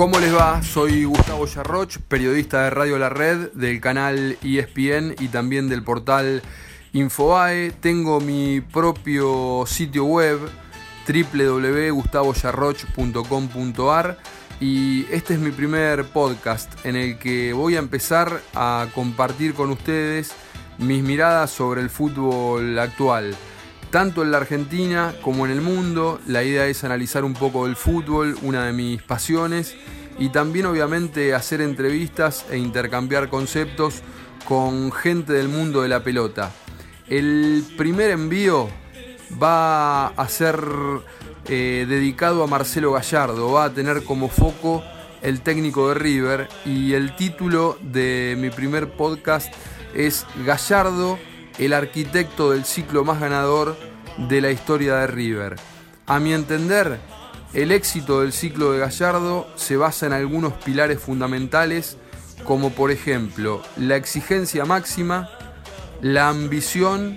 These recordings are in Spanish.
¿Cómo les va? Soy Gustavo Yarroch, periodista de Radio La Red, del canal ESPN y también del portal Infobae. Tengo mi propio sitio web www.gustavoyarroch.com.ar y este es mi primer podcast en el que voy a empezar a compartir con ustedes mis miradas sobre el fútbol actual. Tanto en la Argentina como en el mundo, la idea es analizar un poco del fútbol, una de mis pasiones, y también obviamente hacer entrevistas e intercambiar conceptos con gente del mundo de la pelota. El primer envío va a ser eh, dedicado a Marcelo Gallardo, va a tener como foco el técnico de River y el título de mi primer podcast es Gallardo el arquitecto del ciclo más ganador de la historia de River. A mi entender, el éxito del ciclo de Gallardo se basa en algunos pilares fundamentales como por ejemplo la exigencia máxima, la ambición,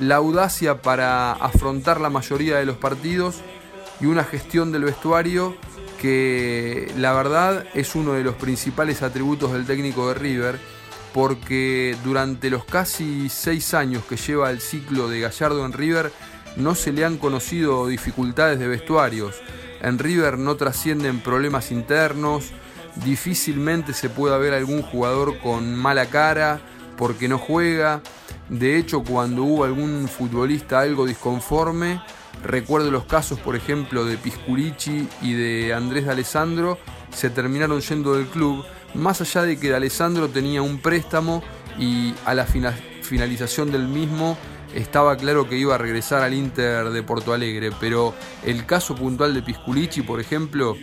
la audacia para afrontar la mayoría de los partidos y una gestión del vestuario que la verdad es uno de los principales atributos del técnico de River porque durante los casi seis años que lleva el ciclo de Gallardo en River no se le han conocido dificultades de vestuarios. En River no trascienden problemas internos, difícilmente se puede ver algún jugador con mala cara porque no juega. De hecho, cuando hubo algún futbolista algo disconforme, recuerdo los casos, por ejemplo, de Pisculici y de Andrés de Alessandro, se terminaron yendo del club más allá de que Alessandro tenía un préstamo y a la finalización del mismo estaba claro que iba a regresar al Inter de Porto Alegre, pero el caso puntual de Pisculici, por ejemplo,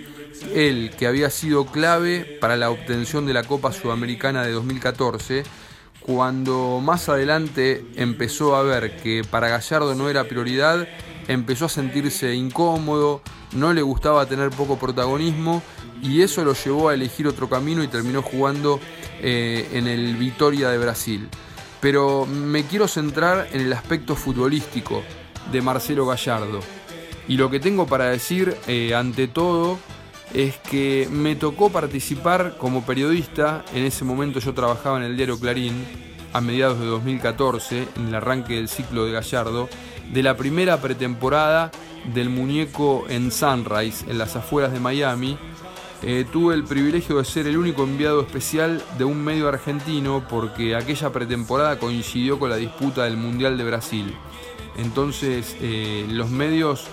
él que había sido clave para la obtención de la Copa Sudamericana de 2014, cuando más adelante empezó a ver que para Gallardo no era prioridad, empezó a sentirse incómodo, no le gustaba tener poco protagonismo y eso lo llevó a elegir otro camino y terminó jugando eh, en el Vitoria de Brasil. Pero me quiero centrar en el aspecto futbolístico de Marcelo Gallardo. Y lo que tengo para decir eh, ante todo es que me tocó participar como periodista, en ese momento yo trabajaba en el diario Clarín, a mediados de 2014, en el arranque del ciclo de Gallardo, de la primera pretemporada del muñeco en Sunrise, en las afueras de Miami, eh, tuve el privilegio de ser el único enviado especial de un medio argentino porque aquella pretemporada coincidió con la disputa del Mundial de Brasil. Entonces eh, los medios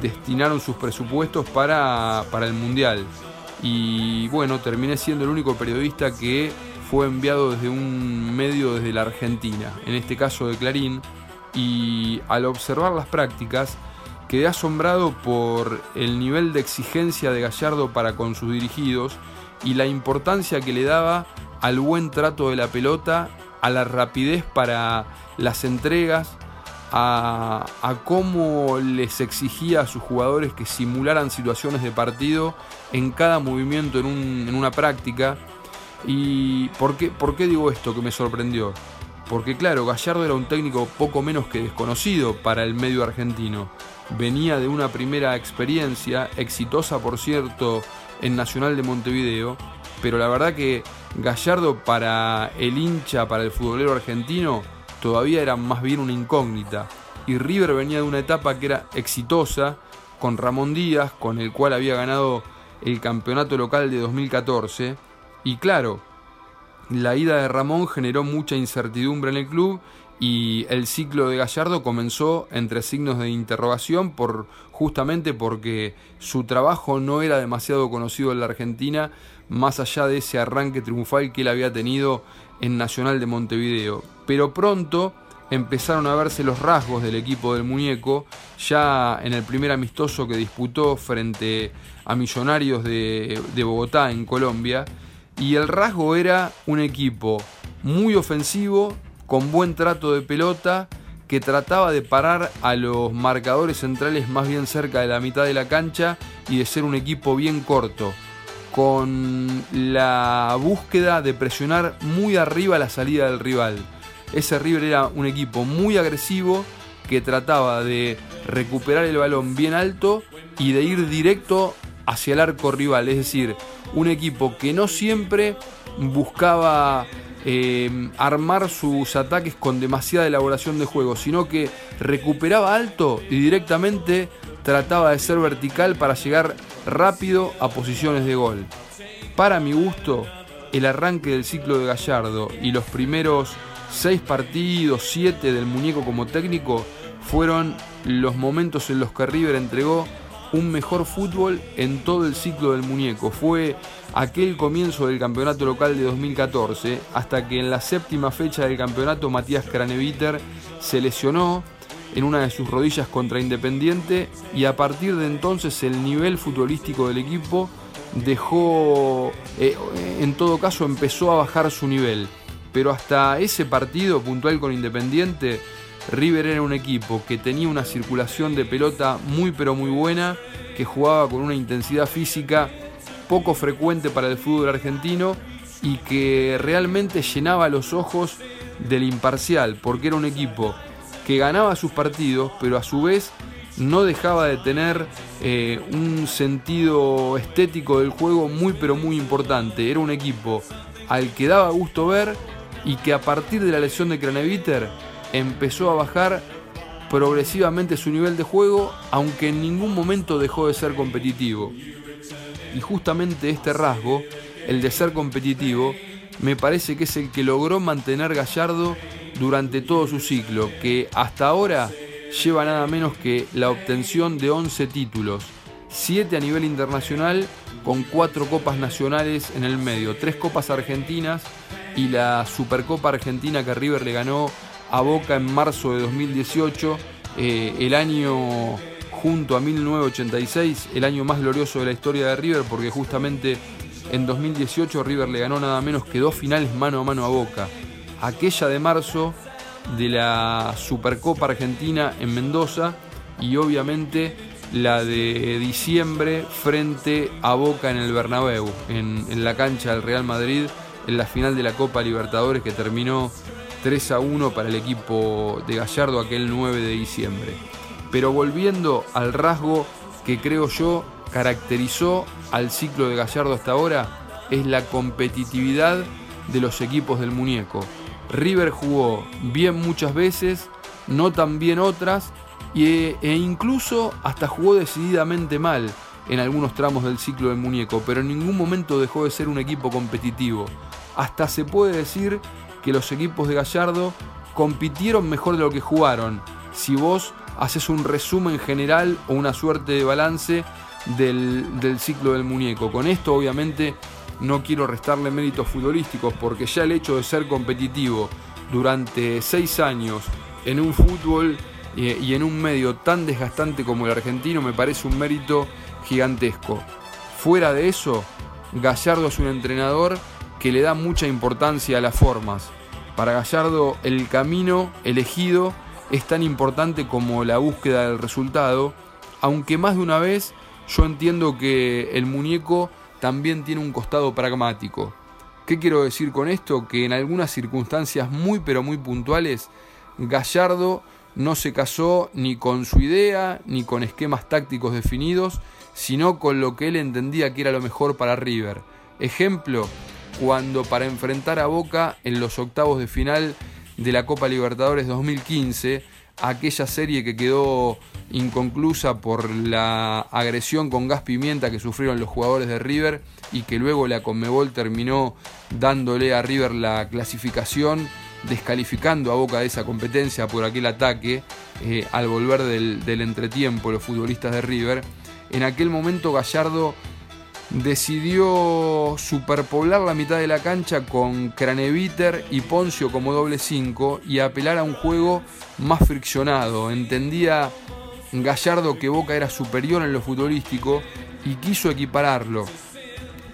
destinaron sus presupuestos para, para el Mundial. Y bueno, terminé siendo el único periodista que fue enviado desde un medio desde la Argentina, en este caso de Clarín. Y al observar las prácticas, Quedé asombrado por el nivel de exigencia de Gallardo para con sus dirigidos y la importancia que le daba al buen trato de la pelota, a la rapidez para las entregas, a, cómo les exigía a sus jugadores que simularan situaciones de partido en cada movimiento en, en una práctica. ¿Y por qué, por qué digo esto que me sorprendió? Porque claro, Gallardo era un técnico poco menos que desconocido para el medio argentino venía de una primera experiencia, exitosa por cierto, en Nacional de Montevideo, pero la verdad que Gallardo para el hincha, para el futbolero argentino, todavía era más bien una incógnita. Y River venía de una etapa que era exitosa, con Ramón Díaz, con el cual había ganado el campeonato local de 2014. Y claro, la ida de Ramón generó mucha incertidumbre en el club y el ciclo de Gallardo comenzó entre signos de interrogación por justamente porque su trabajo no era demasiado conocido en la Argentina más allá de ese arranque triunfal que él había tenido en Nacional de Montevideo. Pero pronto empezaron a verse los rasgos del equipo del muñeco ya en el primer amistoso que disputó frente a Millonarios de, de Bogotá en Colombia y el rasgo era un equipo muy ofensivo con buen trato de pelota, que trataba de parar a los marcadores centrales más bien cerca de la mitad de la cancha y de ser un equipo bien corto, con la búsqueda de presionar muy arriba la salida del rival. Ese River era un equipo muy agresivo que trataba de recuperar el balón bien alto y de ir directo hacia el arco rival, es decir, un equipo que no siempre buscaba eh, armar sus ataques con demasiada elaboración de juego, sino que recuperaba alto y directamente trataba de ser vertical para llegar rápido a posiciones de gol. Para mi gusto, el arranque del ciclo de Gallardo y los primeros seis partidos, siete del muñeco como técnico, fueron los momentos en los que River entregó un mejor fútbol en todo el ciclo del muñeco. Fue aquel comienzo del campeonato local de 2014, hasta que en la séptima fecha del campeonato Matías Craneviter se lesionó en una de sus rodillas contra Independiente y a partir de entonces el nivel futbolístico del equipo dejó, eh, en todo caso empezó a bajar su nivel. Pero hasta ese partido puntual con Independiente, River era un equipo que tenía una circulación de pelota muy pero muy buena, que jugaba con una intensidad física poco frecuente para el fútbol argentino y que realmente llenaba los ojos del imparcial, porque era un equipo que ganaba sus partidos, pero a su vez no dejaba de tener eh, un sentido estético del juego muy pero muy importante. Era un equipo al que daba gusto ver y que a partir de la lesión de Craneviter empezó a bajar progresivamente su nivel de juego, aunque en ningún momento dejó de ser competitivo. Y justamente este rasgo, el de ser competitivo, me parece que es el que logró mantener Gallardo durante todo su ciclo, que hasta ahora lleva nada menos que la obtención de 11 títulos, 7 a nivel internacional con 4 copas nacionales en el medio, 3 copas argentinas y la Supercopa Argentina que River le ganó a Boca en marzo de 2018, eh, el año junto a 1986, el año más glorioso de la historia de River, porque justamente en 2018 River le ganó nada menos que dos finales mano a mano a Boca. Aquella de marzo de la Supercopa Argentina en Mendoza y obviamente la de diciembre frente a Boca en el Bernabéu, en, en la cancha del Real Madrid, en la final de la Copa Libertadores que terminó 3 a 1 para el equipo de Gallardo aquel 9 de diciembre. Pero volviendo al rasgo que creo yo caracterizó al ciclo de Gallardo hasta ahora, es la competitividad de los equipos del muñeco. River jugó bien muchas veces, no tan bien otras, e, incluso hasta jugó decididamente mal en algunos tramos del ciclo del muñeco, pero en ningún momento dejó de ser un equipo competitivo. Hasta se puede decir que los equipos de Gallardo compitieron mejor de lo que jugaron. Si vos haces un resumen general o una suerte de balance del, ciclo del muñeco. Con esto obviamente no quiero restarle méritos futbolísticos porque ya el hecho de ser competitivo durante seis años en un fútbol eh, y en un medio tan desgastante como el argentino me parece un mérito gigantesco. Fuera de eso, Gallardo es un entrenador que le da mucha importancia a las formas. Para Gallardo el camino elegido es tan importante como la búsqueda del resultado, aunque más de una vez yo entiendo que el muñeco también tiene un costado pragmático. ¿Qué quiero decir con esto? Que en algunas circunstancias muy pero muy puntuales, Gallardo no se casó ni con su idea ni con esquemas tácticos definidos, sino con lo que él entendía que era lo mejor para River. Ejemplo, cuando para enfrentar a Boca en los octavos de final de la Copa Libertadores 2015, aquella serie que quedó inconclusa por la agresión con gas pimienta que sufrieron los jugadores de River y que luego la Conmebol terminó dándole a River la clasificación, descalificando a Boca de esa competencia por aquel ataque eh, al volver del, del entretiempo los futbolistas de River. En aquel momento Gallardo decidió superpoblar la mitad de la cancha con Craneviter y Poncio como doble 5 y apelar a un juego más friccionado. Entendía Gallardo que Boca era superior en lo futbolístico y quiso equipararlo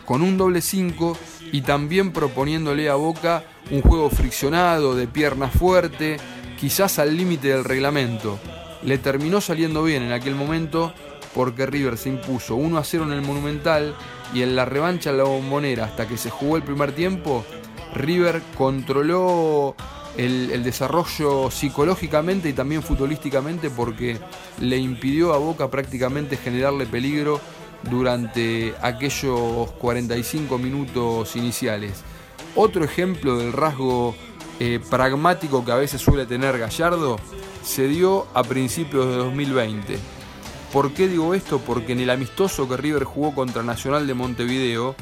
con un doble 5 y también proponiéndole a Boca un juego friccionado, de pierna fuerte, quizás al límite del reglamento. Le terminó saliendo bien en aquel momento porque River se impuso 1 a 0 en el Monumental y en la revancha en la Bombonera hasta que se jugó el primer tiempo, River controló el, desarrollo psicológicamente y también futbolísticamente porque le impidió a Boca prácticamente generarle peligro durante aquellos 45 minutos iniciales. Otro ejemplo del rasgo eh, pragmático que a veces suele tener Gallardo se dio a principios de 2020. ¿Por qué digo esto? Porque en el amistoso que River jugó contra Nacional de Montevideo,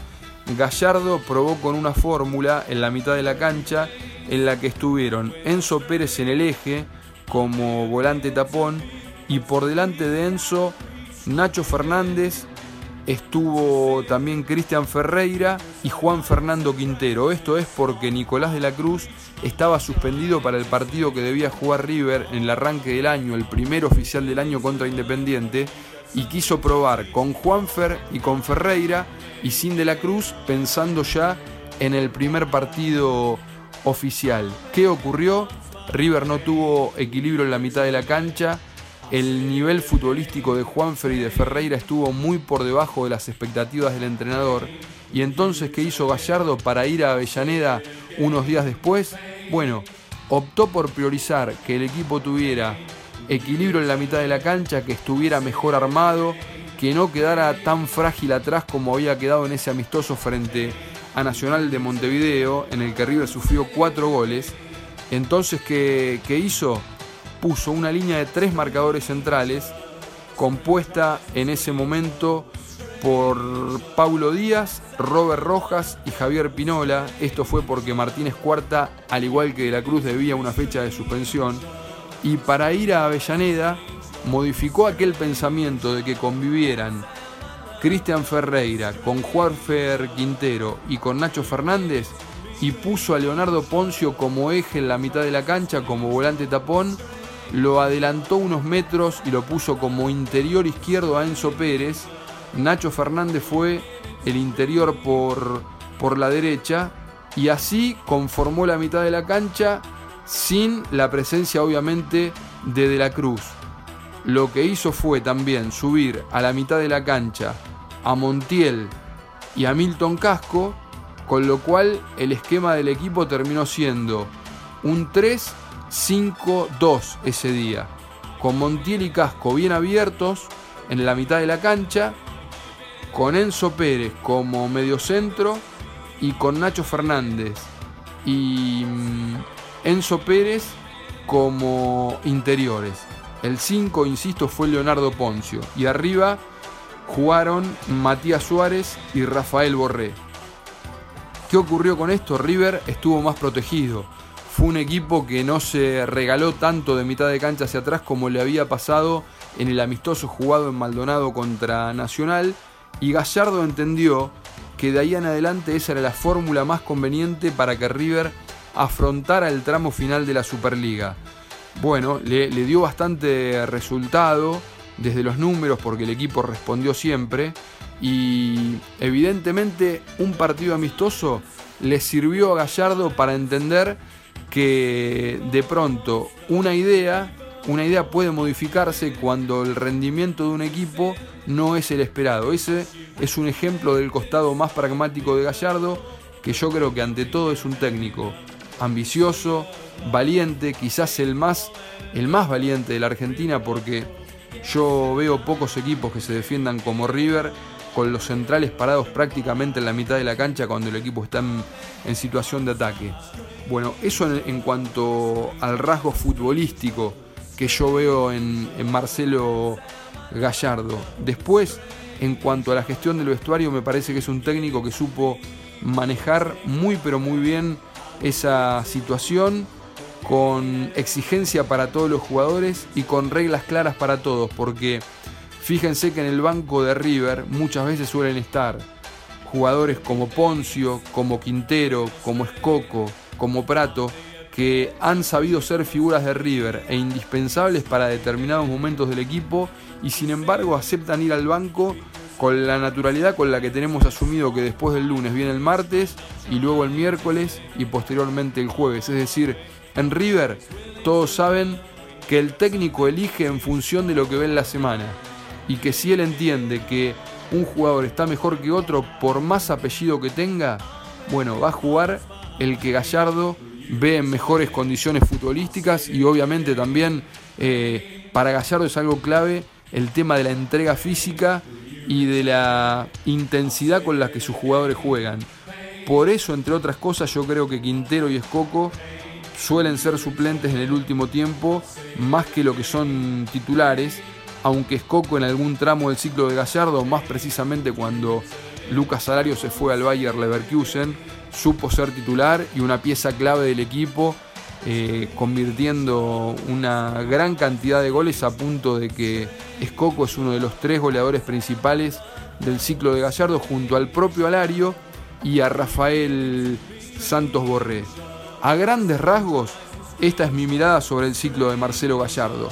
Gallardo probó con una fórmula en la mitad de la cancha en la que estuvieron Enzo Pérez en el eje como volante tapón y por delante de Enzo Nacho Fernández estuvo también Cristian Ferreira y Juan Fernando Quintero. Esto es porque Nicolás de la Cruz estaba suspendido para el partido que debía jugar River en el arranque del año, el primer oficial del año contra Independiente, y quiso probar con Juanfer y con Ferreira y sin de la Cruz pensando ya en el primer partido oficial. ¿Qué ocurrió? River no tuvo equilibrio en la mitad de la cancha el nivel futbolístico de Juanfer y de Ferreira estuvo muy por debajo de las expectativas del entrenador. Y entonces, ¿qué hizo Gallardo para ir a Avellaneda unos días después? Bueno, optó por priorizar que el equipo tuviera equilibrio en la mitad de la cancha, que estuviera mejor armado, que no quedara tan frágil atrás como había quedado en ese amistoso frente a Nacional de Montevideo, en el que River sufrió cuatro goles. Entonces, ¿qué, qué hizo? Puso una línea de tres marcadores centrales compuesta en ese momento por Paulo Díaz, Robert Rojas y Javier Pinola. Esto fue porque Martínez Cuarta, al igual que De la Cruz, debía una fecha de suspensión. Y para ir a Avellaneda, modificó aquel pensamiento de que convivieran Cristian Ferreira con Juanfer Quintero y con Nacho Fernández y puso a Leonardo Poncio como eje en la mitad de la cancha, como volante tapón lo adelantó unos metros y lo puso como interior izquierdo a Enzo Pérez. Nacho Fernández fue el interior por, por la derecha y así conformó la mitad de la cancha sin la presencia obviamente de De la Cruz. Lo que hizo fue también subir a la mitad de la cancha a Montiel y a Milton Casco, con lo cual el esquema del equipo terminó siendo un 3 5-2 ese día, con Montiel y Casco bien abiertos en la mitad de la cancha, con Enzo Pérez como mediocentro y con Nacho Fernández y mm, Enzo Pérez como interiores. El 5, insisto, fue Leonardo Poncio. Y arriba jugaron Matías Suárez y Rafael Borré. ¿Qué ocurrió con esto? River estuvo más protegido fue un equipo que no se regaló tanto de mitad de cancha hacia atrás como le había pasado en el amistoso jugado en Maldonado contra Nacional y Gallardo entendió que de ahí en adelante esa era la fórmula más conveniente para que River afrontara el tramo final de la Superliga. Bueno, le, le dio bastante resultado desde los números porque el equipo respondió siempre y evidentemente un partido amistoso le sirvió a Gallardo para entender que de pronto una idea, una idea puede modificarse cuando el rendimiento de un equipo no es el esperado. Ese es un ejemplo del costado más pragmático de Gallardo, que yo creo que ante todo es un técnico ambicioso, valiente, quizás el más, el más valiente de la Argentina, porque yo veo pocos equipos que se defiendan como River con los centrales parados prácticamente en la mitad de la cancha cuando el equipo está en, situación de ataque. Bueno, eso en, cuanto al rasgo futbolístico que yo veo en, en Marcelo Gallardo. Después, en cuanto a la gestión del vestuario, me parece que es un técnico que supo manejar muy pero muy bien esa situación con exigencia para todos los jugadores y con reglas claras para todos, porque Fíjense que en el banco de River muchas veces suelen estar jugadores como Poncio, como Quintero, como Escoco, como Prato, que han sabido ser figuras de River e indispensables para determinados momentos del equipo y sin embargo aceptan ir al banco con la naturalidad con la que tenemos asumido que después del lunes viene el martes y luego el miércoles y posteriormente el jueves. Es decir, en River todos saben que el técnico elige en función de lo que ve en la semana y que si él entiende que un jugador está mejor que otro por más apellido que tenga, bueno, va a jugar el que Gallardo ve en mejores condiciones futbolísticas y obviamente también eh, para Gallardo es algo clave el tema de la entrega física y de la intensidad con la que sus jugadores juegan. Por eso, entre otras cosas, yo creo que Quintero y Escoco suelen ser suplentes en el último tiempo más que lo que son titulares, aunque Escoco en algún tramo del ciclo de Gallardo, más precisamente cuando Lucas Salario se fue al Bayer Leverkusen, supo ser titular y una pieza clave del equipo, eh, convirtiendo una gran cantidad de goles a punto de que Escoco es uno de los tres goleadores principales del ciclo de Gallardo junto al propio Alario y a Rafael Santos Borré. A grandes rasgos, esta es mi mirada sobre el ciclo de Marcelo Gallardo.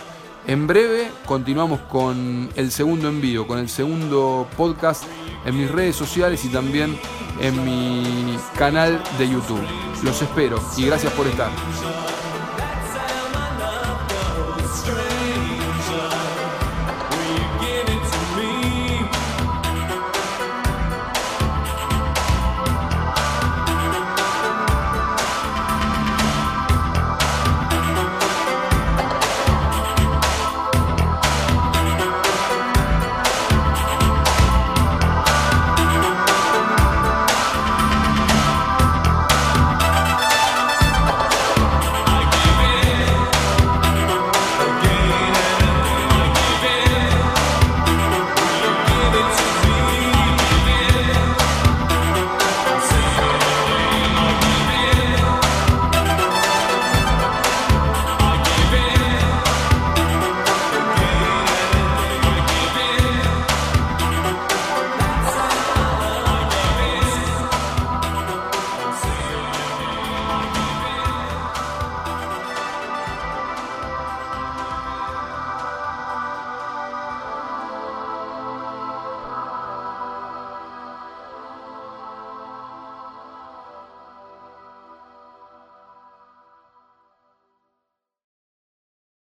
En breve continuamos con el segundo envío, con el segundo podcast en mis redes sociales y también en mi canal de YouTube. Los espero y gracias por estar.